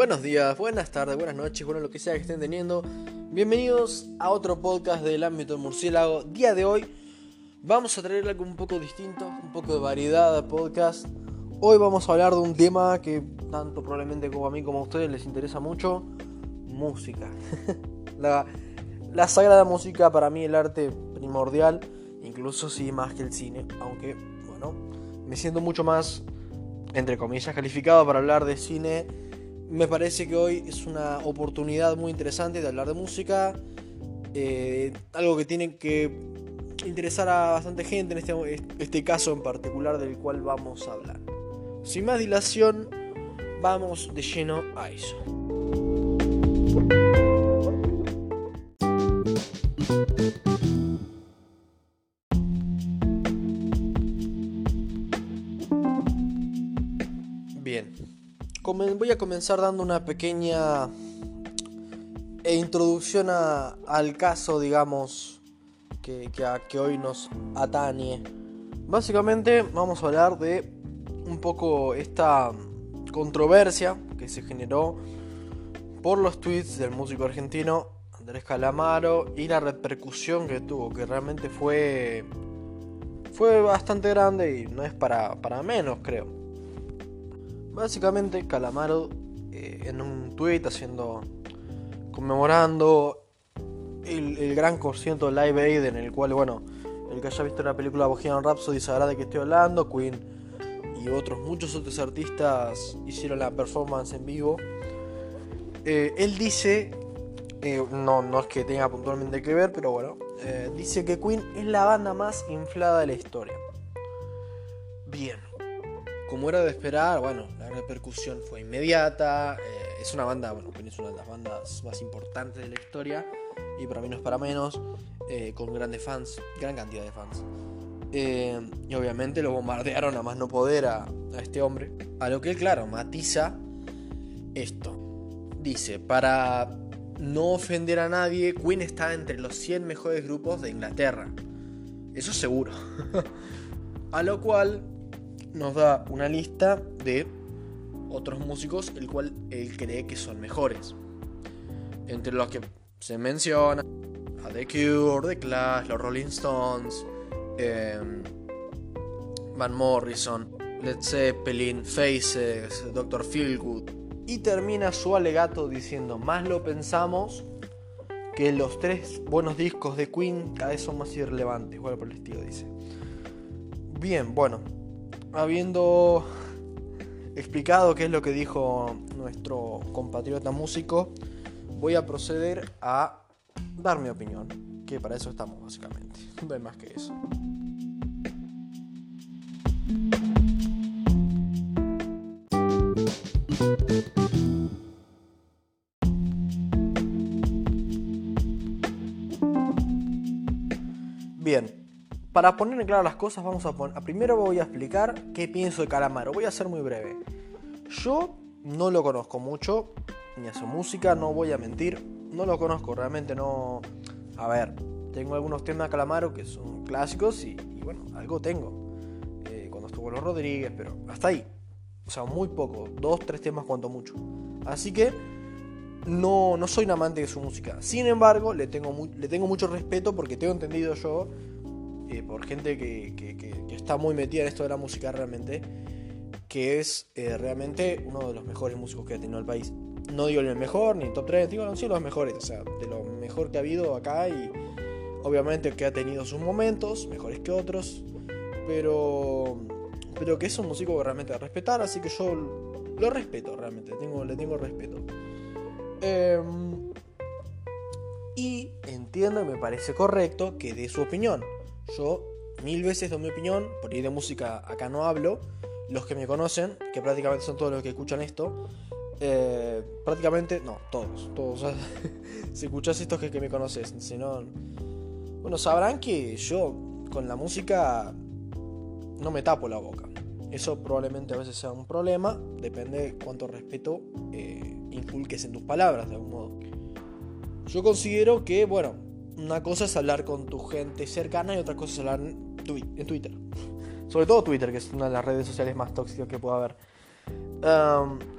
Buenos días, buenas tardes, buenas noches, bueno, lo que sea que estén teniendo. Bienvenidos a otro podcast del ámbito del murciélago. Día de hoy vamos a traer algo un poco distinto, un poco de variedad de podcast. Hoy vamos a hablar de un tema que tanto probablemente como a mí como a ustedes les interesa mucho, música. la, la sagrada música para mí el arte primordial, incluso sí más que el cine, aunque bueno, me siento mucho más entre comillas calificado para hablar de cine me parece que hoy es una oportunidad muy interesante de hablar de música. Eh, algo que tiene que interesar a bastante gente en este, este caso en particular del cual vamos a hablar. Sin más dilación, vamos de lleno a eso. Voy a comenzar dando una pequeña eh, introducción al caso, digamos, que, hoy nos atañe. Básicamente vamos a hablar de un poco esta controversia que se generó por los tweets del músico argentino Andrés Calamaro y la repercusión que tuvo, que realmente fue fue bastante grande y no es para menos, creo. Básicamente Calamaro eh, en un tweet haciendo conmemorando el, gran concierto Live Aid en el cual, bueno, el que haya visto la película Bohemian Rhapsody sabrá de qué estoy hablando, Queen y otros muchos otros artistas hicieron la performance en vivo. Eh, él dice, eh, no, no es que tenga puntualmente que ver, pero bueno, dice que Queen es la banda más inflada de la historia. Bien, como era de esperar, bueno, repercusión fue inmediata. Eh, es una banda, bueno, es una de las bandas más importantes de la historia. Y para mí no es para menos. Eh, con grandes fans, gran cantidad de fans. Eh, y obviamente lo bombardearon a más no poder a, este hombre. A lo que claro, matiza esto. Dice, para no ofender a nadie, Queen está entre los 100 mejores grupos de Inglaterra. Eso seguro. a lo cual nos da una lista de otros músicos el cual él cree que son mejores. Entre los que se menciona a The Cure, The Clash, los Rolling Stones, em, Van Morrison, Led Zeppelin, Faces, Dr. Feelgood. Y termina su alegato diciendo, más lo pensamos que los tres buenos discos de Queen cada vez son más irrelevantes, igual por el estilo dice. Bien, bueno, habiendo explicado qué es lo que dijo nuestro compatriota músico, voy a proceder a dar mi opinión, que para eso estamos básicamente, no hay más que eso. Para poner en claro las cosas, vamos a poner. Primero voy a explicar qué pienso de Calamaro. Voy a ser muy breve. Yo no lo conozco mucho, ni a su música, no voy a mentir. No lo conozco, realmente no. A ver, tengo algunos temas de Calamaro que son clásicos y, bueno, algo tengo. Eh, cuando estuvo los Rodríguez, pero hasta ahí. O sea, muy poco. Dos, tres temas cuanto mucho. Así que no, no soy un amante de su música. Sin embargo, le tengo, le tengo mucho respeto porque tengo entendido yo eh, por gente que, está muy metida en esto de la música realmente, que es eh, realmente uno de los mejores músicos que ha tenido el país. No digo el mejor, ni el top 3, digo, sí los mejores, o sea, de lo mejor que ha habido acá y obviamente que ha tenido sus momentos, mejores que otros, pero, pero que es un músico realmente a respetar, así que yo lo respeto realmente, tengo, le tengo respeto. Em, y entiendo y me parece correcto que dé su opinión. Yo mil veces doy mi opinión, por ir de música acá no hablo. Los que me conocen, que prácticamente son todos los que escuchan esto, eh, prácticamente, no, todos, todos. si escuchas esto que, que me conoces, si no, bueno, sabrán que yo con la música no me tapo la boca. Eso probablemente a veces sea un problema, depende de cuánto respeto eh, inculques en tus palabras, de algún modo. Yo considero que, bueno, una cosa es hablar con tu gente cercana y otra cosa es hablar en Twitter. Sobre todo Twitter, que es una de las redes sociales más tóxicas que pueda haber.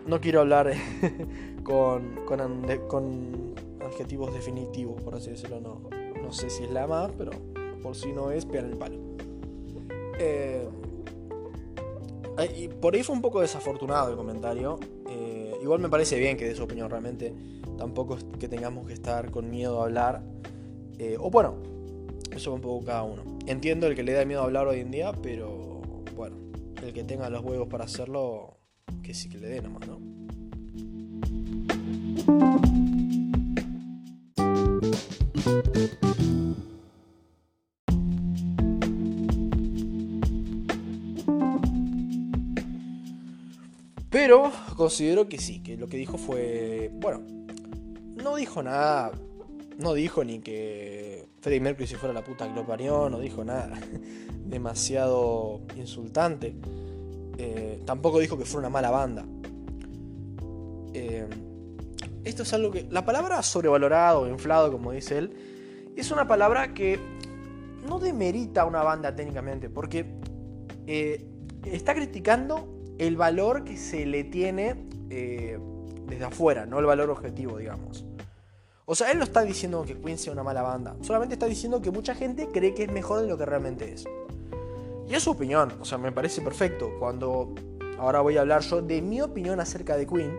no quiero hablar con, con, con, adjetivos definitivos, por así decirlo. No, no sé si es la más, pero por si no es, pegan el palo. Eh, y por ahí fue un poco desafortunado el comentario. Eh, igual me parece bien que dé su opinión, realmente. Tampoco es que tengamos que estar con miedo a hablar. Eh, o bueno, eso un poco cada uno. Entiendo el que le da miedo hablar hoy en día, pero bueno, el que tenga los huevos para hacerlo, que sí que le dé nomás, ¿no? Pero considero que sí, que lo que dijo fue, bueno, no dijo nada, no dijo ni que Freddie Mercury si fuera la puta que lo no dijo nada demasiado insultante. Eh, tampoco dijo que fuera una mala banda. Eh, esto es algo que. La palabra sobrevalorado o inflado, como dice él, es una palabra que no demerita a una banda técnicamente, porque eh, está criticando el valor que se le tiene desde afuera, no el valor objetivo, digamos. O sea, él no está diciendo que Queen sea una mala banda, solamente está diciendo que mucha gente cree que es mejor de lo que realmente es. Y es su opinión, o sea, me parece perfecto. Cuando ahora voy a hablar yo de mi opinión acerca de Queen,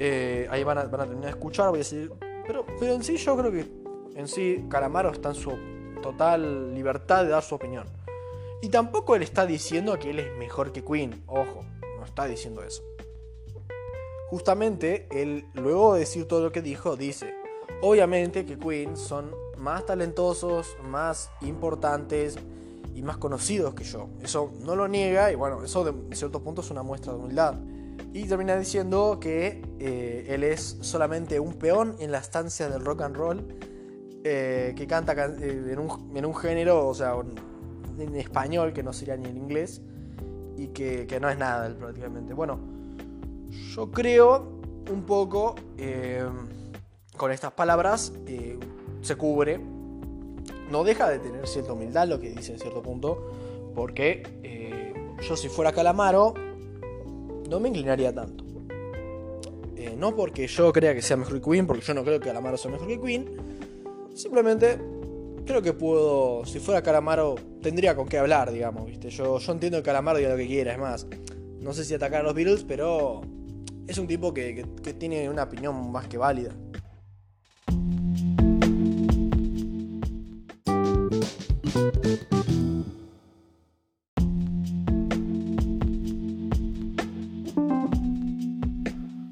eh, ahí van a, terminar de escuchar, voy a decir, pero, pero en sí yo creo que en sí Calamaro está en su total libertad de dar su opinión. Y tampoco él está diciendo que él es mejor que Queen, ojo, no está diciendo eso. Justamente, él, luego de decir todo lo que dijo, dice, obviamente que Queen son más talentosos, más importantes y más conocidos que yo. Eso no lo niega y bueno, eso de cierto punto es una muestra de humildad. Y termina diciendo que eh, él es solamente un peón en la estancia del rock and roll, eh, que canta eh, en, un, en, un, género, o sea, en español, que no sería ni en inglés, y que, que no es nada él prácticamente. Bueno, yo creo un poco, eh, con estas palabras, eh, se cubre, no deja de tener cierta humildad lo que dice en cierto punto, porque eh, yo si fuera Calamaro, no me inclinaría tanto. no porque yo crea que sea mejor que Queen, porque yo no creo que Calamaro sea mejor que Queen, simplemente creo que puedo, si fuera Calamaro, tendría con qué hablar, digamos, ¿viste? Yo, yo entiendo que Calamaro diga lo que quiera, es más, no sé si atacar a los Beatles, pero es un tipo que, tiene una opinión más que válida.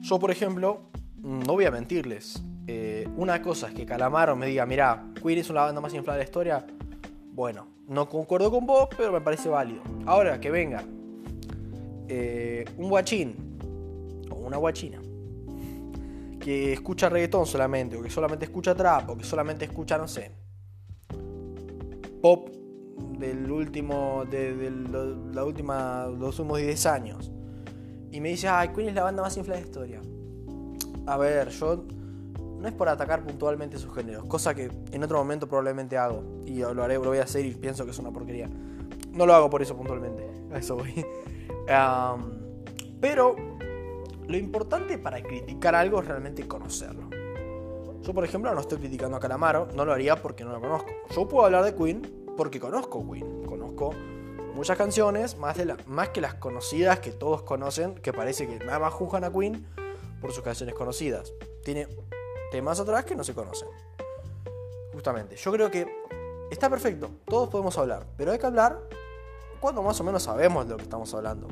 Yo, por ejemplo, no voy a mentirles. Eh, una cosa es que Calamaro me diga, mira, Queen es una banda más inflada de la historia. Bueno, no concuerdo con vos, pero me parece válido. Ahora, que venga eh, un guachín una guachina que escucha reggaetón solamente, o que solamente escucha trap, o que solamente escucha, no sé, pop del último, de, la última, los últimos 10 años, y me dice, ay, Queen es la banda más inflada de historia. A ver, yo no es por atacar puntualmente sus géneros, cosa que en otro momento probablemente hago, y lo haré, lo voy a hacer y pienso que es una porquería. No lo hago por eso puntualmente, a eso voy. pero lo importante para criticar algo es realmente conocerlo. Yo, por ejemplo, no estoy criticando a Calamaro, no lo haría porque no lo conozco. Yo puedo hablar de Queen porque conozco Queen. Conozco muchas canciones, más, de más que las conocidas que todos conocen, que parece que nada más juzgan a Queen por sus canciones conocidas. Tiene temas atrás que no se conocen. Justamente, yo creo que está perfecto, todos podemos hablar, pero hay que hablar cuando más o menos sabemos de lo que estamos hablando.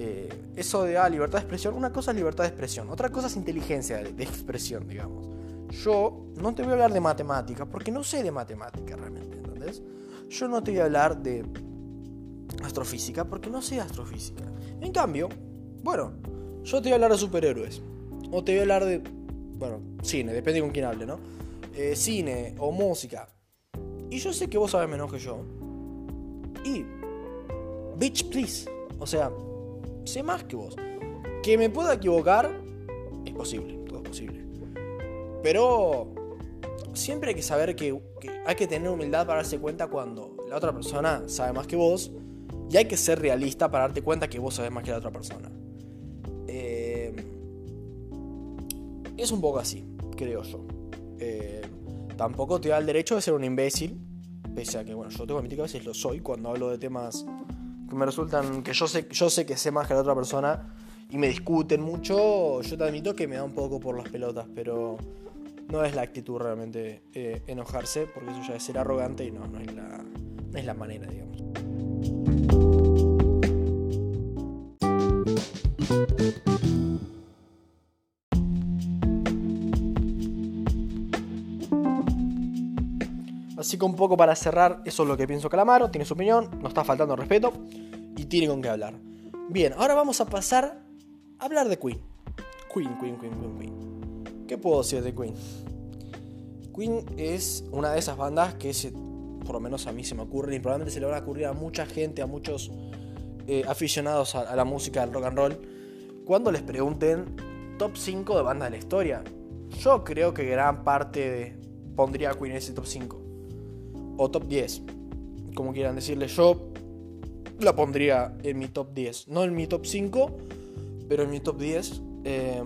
Eh, eso de ah, libertad de expresión, una cosa es libertad de expresión, otra cosa es inteligencia de, expresión, digamos. Yo no te voy a hablar de matemática, porque no sé de matemática realmente, ¿entendés? Yo no te voy a hablar de astrofísica, porque no sé astrofísica. En cambio, bueno, yo te voy a hablar de superhéroes, o te voy a hablar de, bueno, cine, depende con quién hable, ¿no? Eh, cine o música. Y yo sé que vos sabés menos que yo. Y, bitch, please. O sea, sé más que vos. Que me pueda equivocar es posible, todo es posible. Pero siempre hay que saber que, hay que tener humildad para darse cuenta cuando la otra persona sabe más que vos y hay que ser realista para darte cuenta que vos sabes más que la otra persona. Eh, es un poco así, creo yo. Eh, tampoco te da el derecho de ser un imbécil, pese a que, bueno, yo tengo que admitir que a veces lo soy cuando hablo de temas que me resultan, que yo sé, yo sé que sé más que la otra persona y me discuten mucho, yo te admito que me da un poco por las pelotas, pero no es la actitud realmente eh, enojarse, porque eso ya es ser arrogante y no, no es la, no es la manera, digamos. Así que un poco para cerrar, eso es lo que pienso Calamaro, tiene su opinión, no está faltando respeto y tiene con qué hablar. Bien, ahora vamos a pasar a hablar de Queen. Queen, Queen, Queen, Queen, Queen. ¿Qué puedo decir de Queen? Queen es una de esas bandas que se, por lo menos a mí se me ocurre y probablemente se le va a ocurrir a mucha gente, a muchos eh, aficionados a, la música del rock and roll, cuando les pregunten top 5 de bandas de la historia. Yo creo que gran parte pondría a Queen en ese top 5 o top 10, como quieran decirle. Yo la pondría en mi top 10, no en mi top 5, pero en mi top 10. Eh,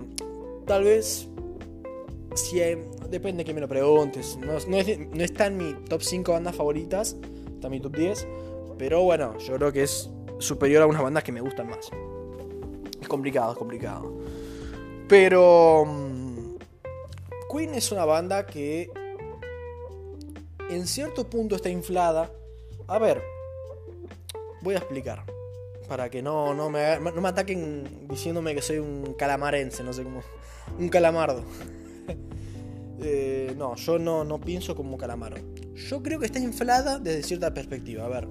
tal vez, si depende que me lo preguntes, no, no, está en mi top 5 bandas favoritas, está en mi top 10, pero bueno, yo creo que es superior a unas bandas que me gustan más. Es complicado, es complicado. Pero... Mm, Queen es una banda que en cierto punto está inflada. A ver, voy a explicar. Para que no, no, me, no me ataquen diciéndome que soy un calamarense, no sé cómo. Un calamardo. Eh, no, yo no, no pienso como calamaro. Yo creo que está inflada desde cierta perspectiva. A ver,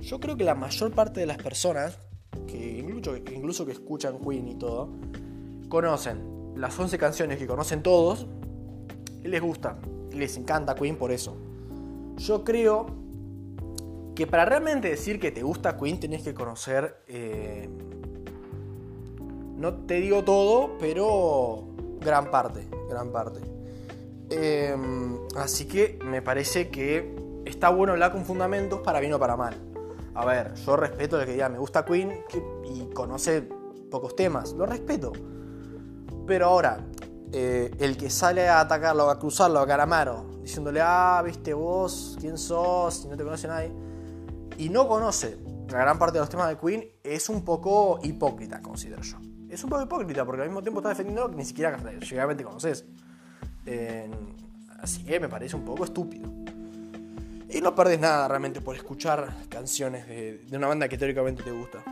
yo creo que la mayor parte de las personas, que incluso, incluso que escuchan Queen y todo, conocen las 11 canciones que conocen todos y les les encanta Queen por eso. Yo creo que para realmente decir que te gusta Queen tenés que conocer, eh, no te digo todo, pero gran parte, gran parte. Em, así que me parece que está bueno hablar con fundamentos para bien o para mal. A ver, yo respeto el que diga me gusta Queen y conoce pocos temas, lo respeto. Pero ahora, eh, el que sale a atacarlo, a cruzarlo a Caramaro, diciéndole, ah, viste vos, quién sos, si no te conoce nadie, y no conoce la gran parte de los temas de Queen, es un poco hipócrita, considero yo. Es un poco hipócrita porque al mismo tiempo está defendiendo que ni siquiera llegamente conoces. así que me parece un poco estúpido. Y no perdés nada realmente por escuchar canciones de una banda que teóricamente te gusta.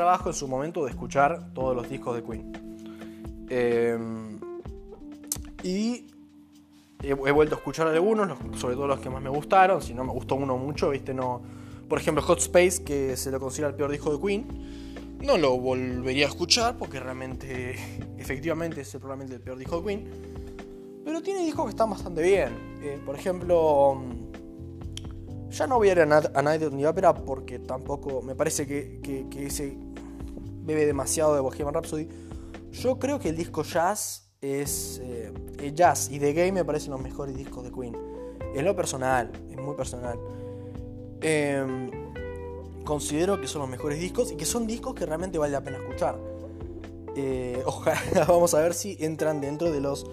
Trabajo en su momento de escuchar todos los discos de Queen. Em, y he, vuelto a escuchar algunos, sobre todo los que más me gustaron. Si no me gustó uno mucho, viste, no. Por ejemplo, Hot Space, que se lo considera el peor disco de Queen. No lo volvería a escuchar porque realmente, efectivamente, es probablemente el peor disco de Queen. Pero tiene discos que están bastante bien. Eh, por ejemplo, mm, ya no voy a ir a, Night of the Opera porque tampoco me parece que, ese bebe demasiado de Bohemian Rhapsody. Yo creo que el disco Jazz es. Eh, jazz y The Game me parecen los mejores discos de Queen. Es lo personal, es muy personal. Em, considero que son los mejores discos y que son discos que realmente vale la pena escuchar. Eh, ojalá, vamos a ver si entran dentro de los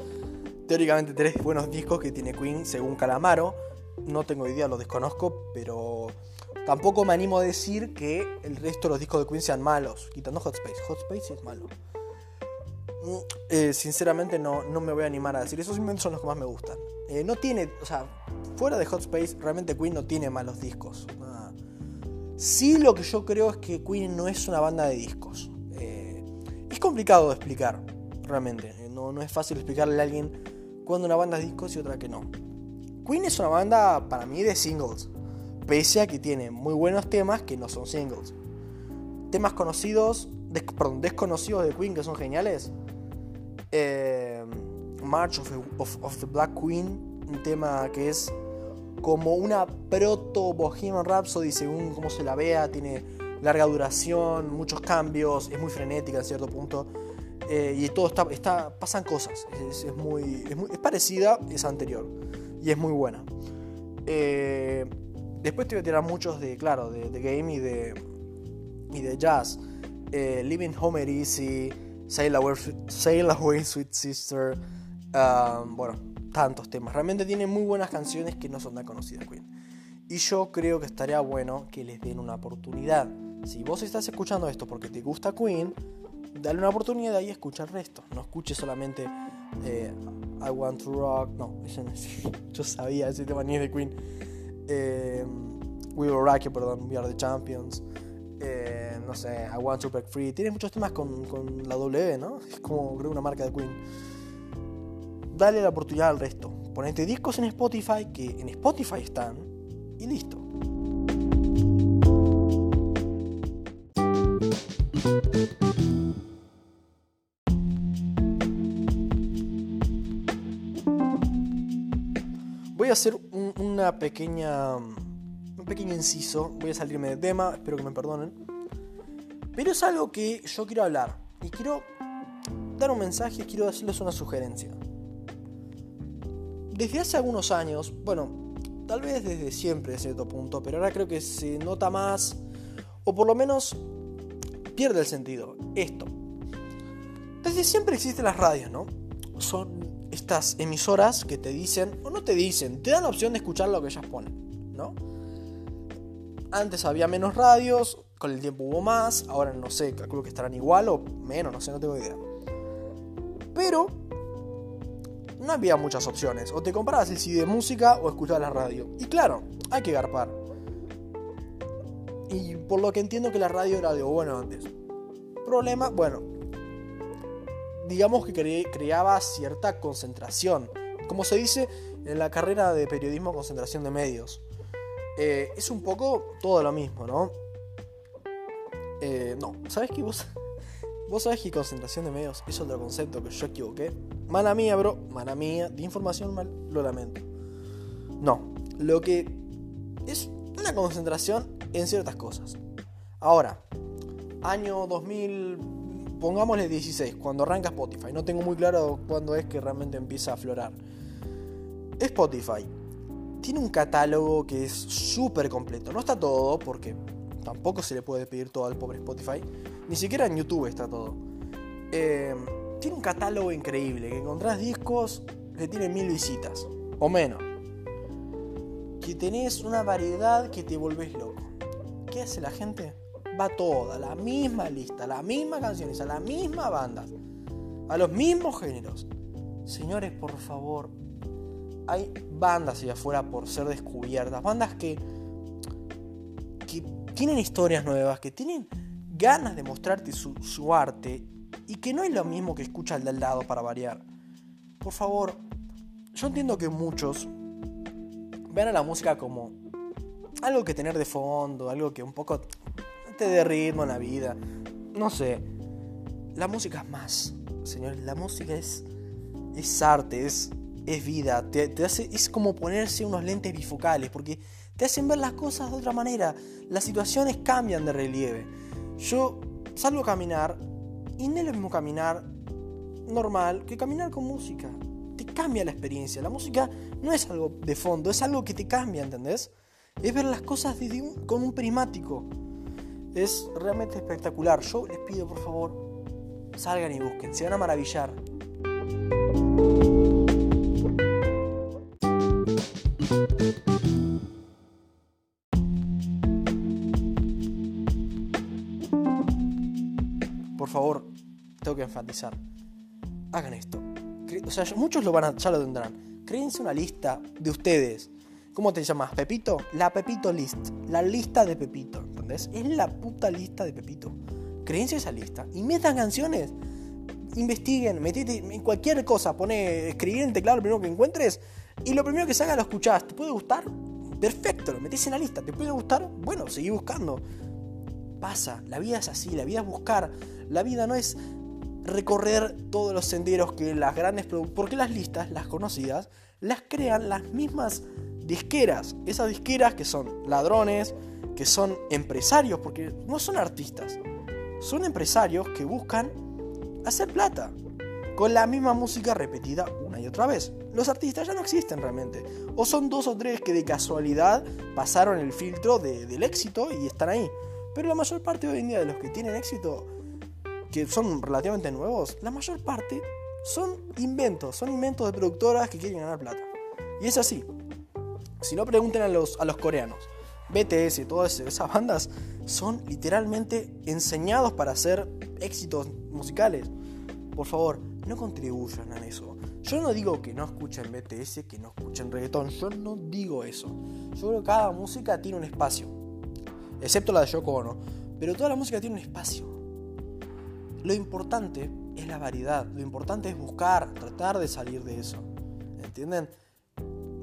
teóricamente tres buenos discos que tiene Queen según Calamaro. No tengo idea, lo desconozco, pero tampoco me animo a decir que el resto de los discos de Queen sean malos, quitando Hot Space. Hot Space es malo. Mm, eh, sinceramente no, no, me voy a animar a decir, esos simplemente son los que más me gustan. Eh, no tiene, o sea, fuera de Hot Space, realmente Queen no tiene malos discos. Sí lo que yo creo es que Queen no es una banda de discos. Eh, es complicado de explicar, realmente. No, no es fácil explicarle a alguien cuando una banda es discos y otra que no. Queen es una banda para mí de singles, pese a que tiene muy buenos temas que no son singles. Temas conocidos, perdón, desconocidos de Queen que son geniales. Eh, March of, the Black Queen, un tema que es como una proto Bohemian Rhapsody según cómo se la vea, tiene larga duración, muchos cambios, es muy frenética en cierto punto. Eh, y todo está, pasan cosas. Es, muy, es, parecida, es anterior. Y es muy buena. Eh, después te voy a tirar muchos de, claro, de, game y de, y de jazz. Eh, Living Homer Easy, Sail Away, Sail Away Sweet Sister. Um, bueno, tantos temas. Realmente tiene muy buenas canciones que no son tan conocidas, Queen. Y yo creo que estaría bueno que les den una oportunidad. Si vos estás escuchando esto porque te gusta Queen, dale una oportunidad y escucha el resto. No escuches solamente eh, I Want to Rock. No, yo sabía ese tema ni es de Queen. Eh, We Will Rock You, perdón, We Are the Champions. Eh, no sé, I Want to Break Free. Tiene muchos temas con, con la W, ¿no? Es como creo una marca de Queen. Dale la oportunidad al resto. Ponete discos en Spotify que en Spotify están y listo. Pequeña. Un pequeño inciso. Voy a salirme de tema, espero que me perdonen. Pero es algo que yo quiero hablar. Y quiero dar un mensaje quiero decirles una sugerencia. Desde hace algunos años, bueno, tal vez desde siempre a cierto punto, pero ahora creo que se nota más, o por lo menos pierde el sentido. Esto. Desde siempre existen las radios, ¿no? Son estas emisoras que te dicen, o no te dicen, te dan la opción de escuchar lo que ellas ponen, ¿no? Antes había menos radios, con el tiempo hubo más, ahora no sé, calculo que estarán igual o menos, no sé, no tengo idea. Pero no había muchas opciones, o te comprabas el CD de música o escuchabas la radio. Y claro, hay que garpar. Y por lo que entiendo que la radio era de bueno antes. Problema, bueno, digamos que creaba cierta concentración. Como se dice en la carrera de periodismo, concentración de medios. Eh, es un poco todo lo mismo, ¿no? Eh, no, ¿sabes qué? Vos, vos sabés que concentración de medios es otro concepto que yo equivoqué. Mala mía, bro, mala mía, de información mal, lo lamento. No, lo que es una concentración en ciertas cosas. Ahora, año 2000 pongámosle 16, cuando arranca Spotify. No tengo muy claro cuándo es que realmente empieza a aflorar. Spotify tiene un catálogo que es súper completo. No está todo, porque tampoco se le puede pedir todo al pobre Spotify. Ni siquiera en YouTube está todo. Eh, tiene un catálogo increíble, que encontrás discos que tienen mil visitas, o menos. Que tenés una variedad que te volvés loco. ¿Qué hace la gente? Va toda, la misma lista, la misma canciones, a la misma banda, a los mismos géneros. Señores, por favor, hay bandas allá afuera por ser descubiertas, bandas que, que tienen historias nuevas, que tienen ganas de mostrarte su, arte y que no es lo mismo que escucha el del lado para variar. Por favor, yo entiendo que muchos vean a la música como algo que tener de fondo, algo que un poco de ritmo en la vida. No sé. La música es más, señores. La música es, es arte, es, es vida. Te, hace, es como ponerse unos lentes bifocales porque te hacen ver las cosas de otra manera. Las situaciones cambian de relieve. Yo salgo a caminar y no es lo mismo caminar normal que caminar con música. Te cambia la experiencia. La música no es algo de fondo, es algo que te cambia, ¿entendés? Es ver las cosas con un primático. Es realmente espectacular. Yo les pido por favor, salgan y busquen, se van a maravillar. Por favor, tengo que enfatizar. Hagan esto. O sea, muchos lo van a, ya lo tendrán. Créense una lista de ustedes ¿Cómo te llamas? ¿Pepito? La Pepito List. La lista de Pepito. ¿Entendés? Es la puta lista de Pepito. Créense esa lista. Y metan canciones. Investiguen, metete en cualquier cosa. Pone escribir en teclado lo primero que encuentres. Y lo primero que salga lo escuchás. ¿Te puede gustar? Perfecto, lo metés en la lista. ¿Te puede gustar? Bueno, seguí buscando. Pasa, la vida es así, la vida es buscar. La vida no es recorrer todos los senderos que las grandes... Porque las listas, las conocidas, las crean las mismas disqueras. Esas disqueras que son ladrones, que son empresarios, porque no son artistas. Son empresarios que buscan hacer plata con la misma música repetida una y otra vez. Los artistas ya no existen realmente. O son dos o tres que de casualidad pasaron el filtro del éxito y están ahí. Pero la mayor parte hoy en día de los que tienen éxito, que son relativamente nuevos, la mayor parte son inventos, son inventos de productoras que quieren ganar plata. Y es así. Si no pregunten a los, a los coreanos, BTS y todas esas bandas son literalmente enseñados para hacer éxitos musicales. Por favor, no contribuyan a eso. Yo no digo que no escuchen BTS, que no escuchen reggaetón, yo no digo eso. Yo creo que cada música tiene un espacio, excepto la de Yoko Ono, pero toda la música tiene un espacio. Lo importante es la variedad, lo importante es buscar, tratar de salir de eso. ¿Entienden?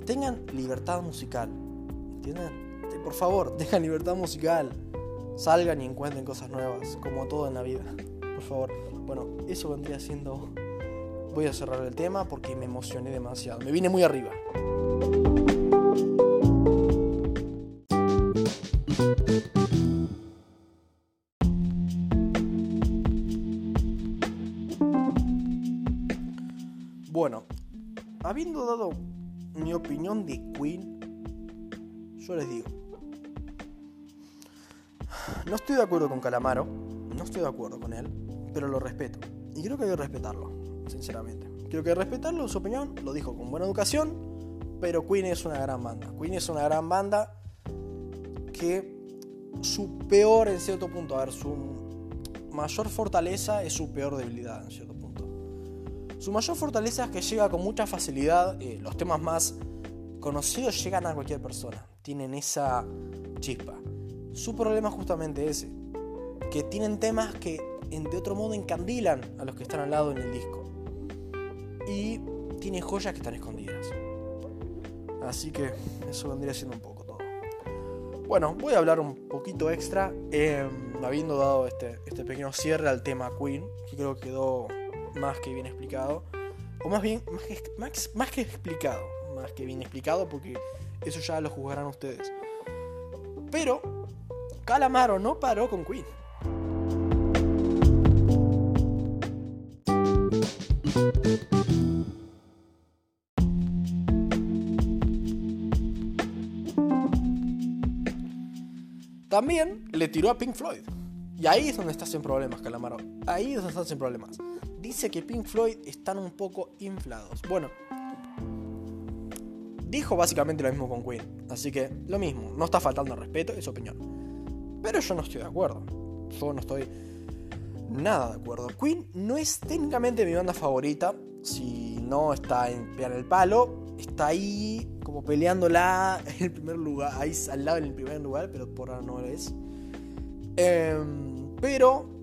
Tengan libertad musical. ¿Entienden? Por favor, tengan libertad musical. Salgan y encuentren cosas nuevas, como todo en la vida. Por favor. Bueno, eso vendría siendo voy a cerrar el tema porque me emocioné demasiado. Me vine muy arriba. Bueno, habiendo dado opinión de Queen, yo les digo, no estoy de acuerdo con Calamaro, no estoy de acuerdo con él, pero lo respeto. Y creo que hay que respetarlo sinceramente. Quiero que respetarlo, su opinión, lo dijo con buena educación, pero Queen es una gran banda. Queen es una gran banda que su peor en cierto punto, a ver, su mayor fortaleza es su peor debilidad en cierto. Su mayor fortaleza es que llega con mucha facilidad, eh, los temas más conocidos llegan a cualquier persona, tienen esa chispa. Su problema es justamente ese, que tienen temas que de otro modo encandilan a los que están al lado en el disco y tiene joyas que están escondidas. Así que eso vendría siendo un poco todo. Bueno, voy a hablar un poquito extra, em, habiendo dado este, este pequeño cierre al tema Queen, que creo que quedó más que bien explicado. O más bien, más que, más que explicado, más que bien explicado, porque eso ya lo juzgarán ustedes. Pero Calamaro no paró con Queen. También le tiró a Pink Floyd. Y ahí es donde está sin problemas, Calamaro. Ahí es donde está sin problemas. Dice que Pink Floyd están un poco inflados. Bueno, dijo básicamente lo mismo con Queen. Así que lo mismo, no está faltando respeto, es opinión. Pero yo no estoy de acuerdo. Yo no estoy nada de acuerdo. Queen no es técnicamente mi banda favorita. Si no está en pegar el palo, está ahí como peleándola en el primer lugar, ahí al lado en el primer lugar, pero por ahora no lo es. Em, pero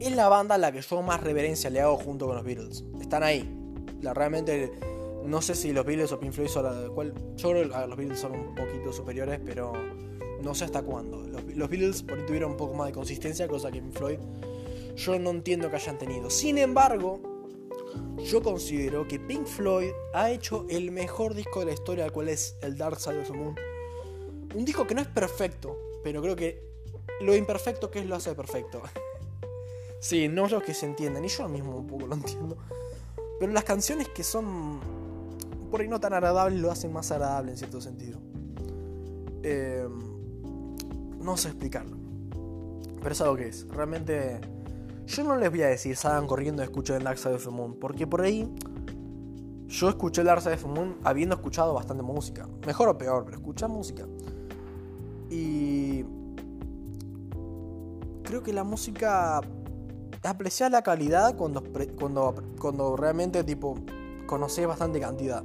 es la banda a la que yo más reverencia le hago junto con los Beatles. Están ahí. Realmente no sé si los Beatles o Pink Floyd son la cual yo creo que los Beatles son un poquito superiores, pero no sé hasta cuándo. Los, los, Beatles por ahí tuvieron un poco más de consistencia, cosa que Pink Floyd yo no entiendo que hayan tenido. Sin embargo, yo considero que Pink Floyd ha hecho el mejor disco de la historia, el cual es el Dark Side of the Moon. Un disco que no es perfecto, pero creo que lo imperfecto que es lo hace perfecto. sí, no es lo que se entienden, y yo mismo un poco lo entiendo. Pero las canciones que son por ahí no tan agradables lo hacen más agradable en cierto sentido. Em, no sé explicarlo. Pero es algo que es. Realmente yo no les voy a decir salgan corriendo y escuchen el Dark Moon, porque por ahí yo escuché el Dark habiendo escuchado bastante música. Mejor o peor, pero escuché música. Y creo que la música apreciar la calidad cuando, cuando, cuando realmente tipo conoces bastante cantidad.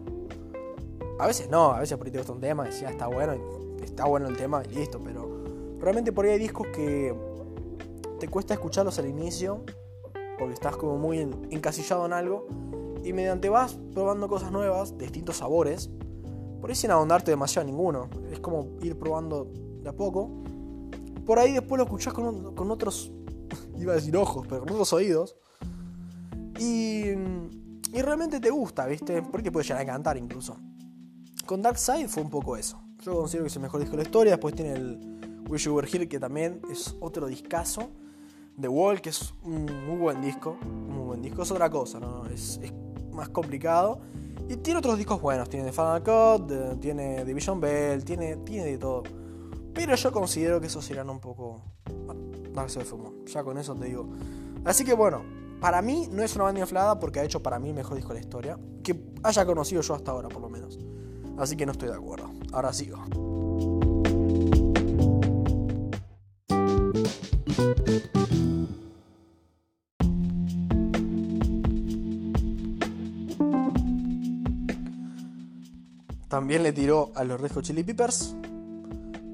A veces no, a veces por ahí te un tema y decía está bueno, está bueno el tema y listo, pero realmente por ahí hay discos que te cuesta escucharlos al inicio, porque estás como muy encasillado en algo, y mediante vas probando cosas nuevas, distintos sabores, por ahí sin ahondarte demasiado en ninguno, es como ir probando de a poco, por ahí después lo escuchás con, con otros, iba a decir ojos, pero con otros oídos, y, y realmente te gusta, ¿viste? Porque puede llegar a cantar incluso. Con Dark Side fue un poco eso. Yo considero que es el mejor disco de la historia. Después tiene el Wish You Were Here, que también es otro discazo. The Wall, que es un muy buen disco. Muy buen disco, es otra cosa, ¿no? Es, más complicado. Y tiene otros discos buenos. Tiene The Final Cut, tiene Division Bell, tiene, tiene de todo. Pero yo considero que esos serán un poco. Darse de fumo. Ya con eso te digo. Así que bueno, para mí no es una banda inflada porque ha hecho para mí el mejor disco de la historia. Que haya conocido yo hasta ahora, por lo menos. Así que no estoy de acuerdo. Ahora sigo. También le tiró a los Red Hot Chili Peppers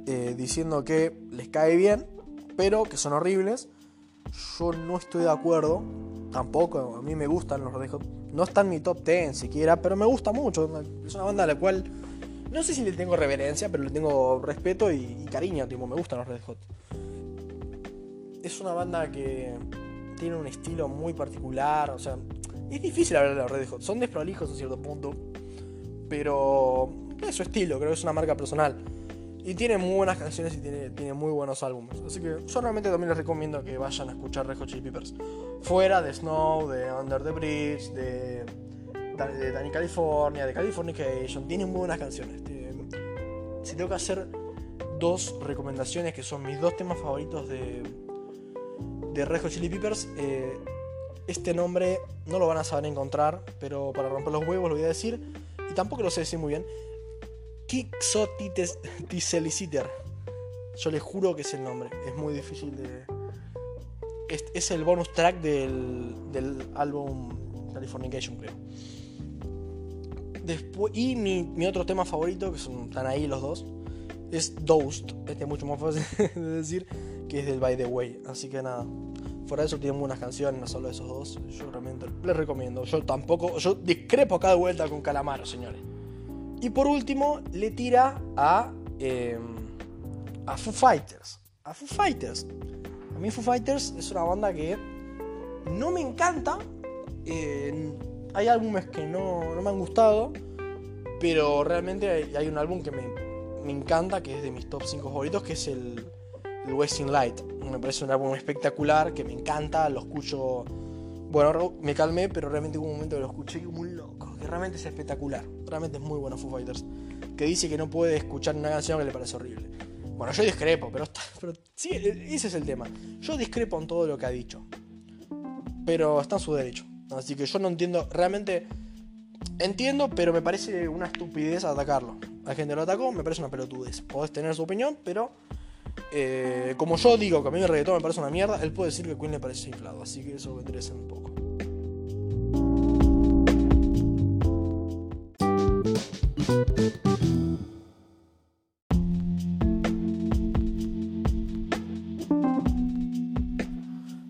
eh, diciendo que les cae bien, pero que son horribles. Yo no estoy de acuerdo, tampoco. A mí me gustan los Red Hot. No está en mi top 10 siquiera, pero me gusta mucho. Es una banda a la cual no sé si le tengo reverencia, pero le tengo respeto y, cariño. Tipo, me gustan los Red Hot. Es una banda que tiene un estilo muy particular. O sea, es difícil hablar de los Red Hot. Son desprolijos a cierto punto pero es su estilo, creo que es una marca personal. Y tiene muy buenas canciones y tiene, tiene muy buenos álbumes. Así que yo realmente también les recomiendo que vayan a escuchar Red Chili Peppers. Fuera de Snow, de Under the Bridge, de, de Danny California, de Californication. Tienen muy buenas canciones. Si tengo que hacer dos recomendaciones que son mis dos temas favoritos de, de Red Chili Peppers, eh, este nombre no lo van a saber encontrar, pero para romper los huevos lo voy a decir y tampoco lo sé decir muy bien, Quixoticiciter. Yo les juro que es el nombre, es muy difícil de... Es, el bonus track del, álbum Californication, creo. Después, y mi, otro tema favorito, que son, están ahí los dos, es Dosed. Este es mucho más fácil de decir, que es del By the Way. Así que nada, fuera de eso tienen buenas canciones, no solo esos dos. Yo realmente les recomiendo. Yo tampoco, yo discrepo cada vuelta con Calamaro, señores. Y por último, le tira a, em, a Foo Fighters. A Foo Fighters. A mí Foo Fighters es una banda que no me encanta. hay álbumes que no, no, me han gustado. Pero realmente hay, un álbum que me, me encanta, que es de mis top 5 favoritos, que es el el Wasting Light. Me parece un álbum espectacular, que me encanta, lo escucho... Bueno, me calmé, pero realmente hubo un momento que lo escuché como un loco, que realmente es espectacular. Realmente es muy bueno Foo Fighters. Que dice que no puede escuchar una canción que le parece horrible. Bueno, yo discrepo, pero, pero sí, ese es el tema. Yo discrepo en todo lo que ha dicho. Pero está en su derecho. Así que yo no entiendo, realmente entiendo, pero me parece una estupidez atacarlo. La gente lo atacó, me parece una pelotudez. Podés tener su opinión, pero eh, como yo digo que a mí el reggaetón me parece una mierda, él puede decir que Queen le parece inflado, así que eso vendría a un poco.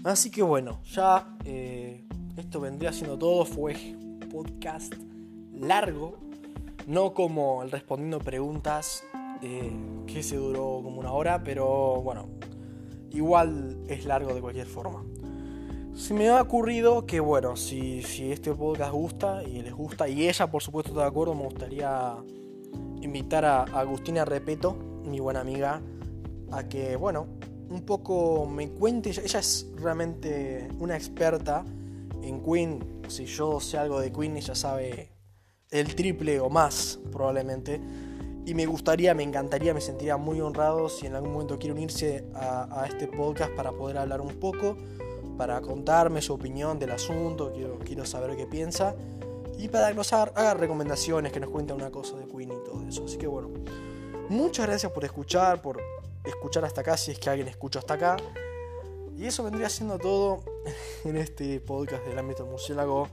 Así que bueno, ya eh, esto vendría siendo todo. Fue podcast largo, no como el respondiendo preguntas eh, que se duró como una hora, pero bueno, igual es largo de cualquier forma. Se me ha ocurrido que, bueno, si, si este podcast gusta y les gusta, y ella por supuesto está de acuerdo, me gustaría invitar a Agustina Repeto, mi buena amiga, a que, bueno, un poco me cuente. Ella es realmente una experta en Queen. Si yo sé algo de Queen, ella sabe el triple o más, probablemente. Y me gustaría, me encantaría, me sentiría muy honrado si en algún momento quiere unirse a, este podcast para poder hablar un poco, para contarme su opinión del asunto, quiero, quiero saber qué piensa. Y para que nos haga, recomendaciones, que nos cuente una cosa de Queen y todo eso. Así que bueno, muchas gracias por escuchar, por escuchar hasta acá, si es que alguien escucha hasta acá. Y eso vendría siendo todo en este podcast del ámbito murciélago.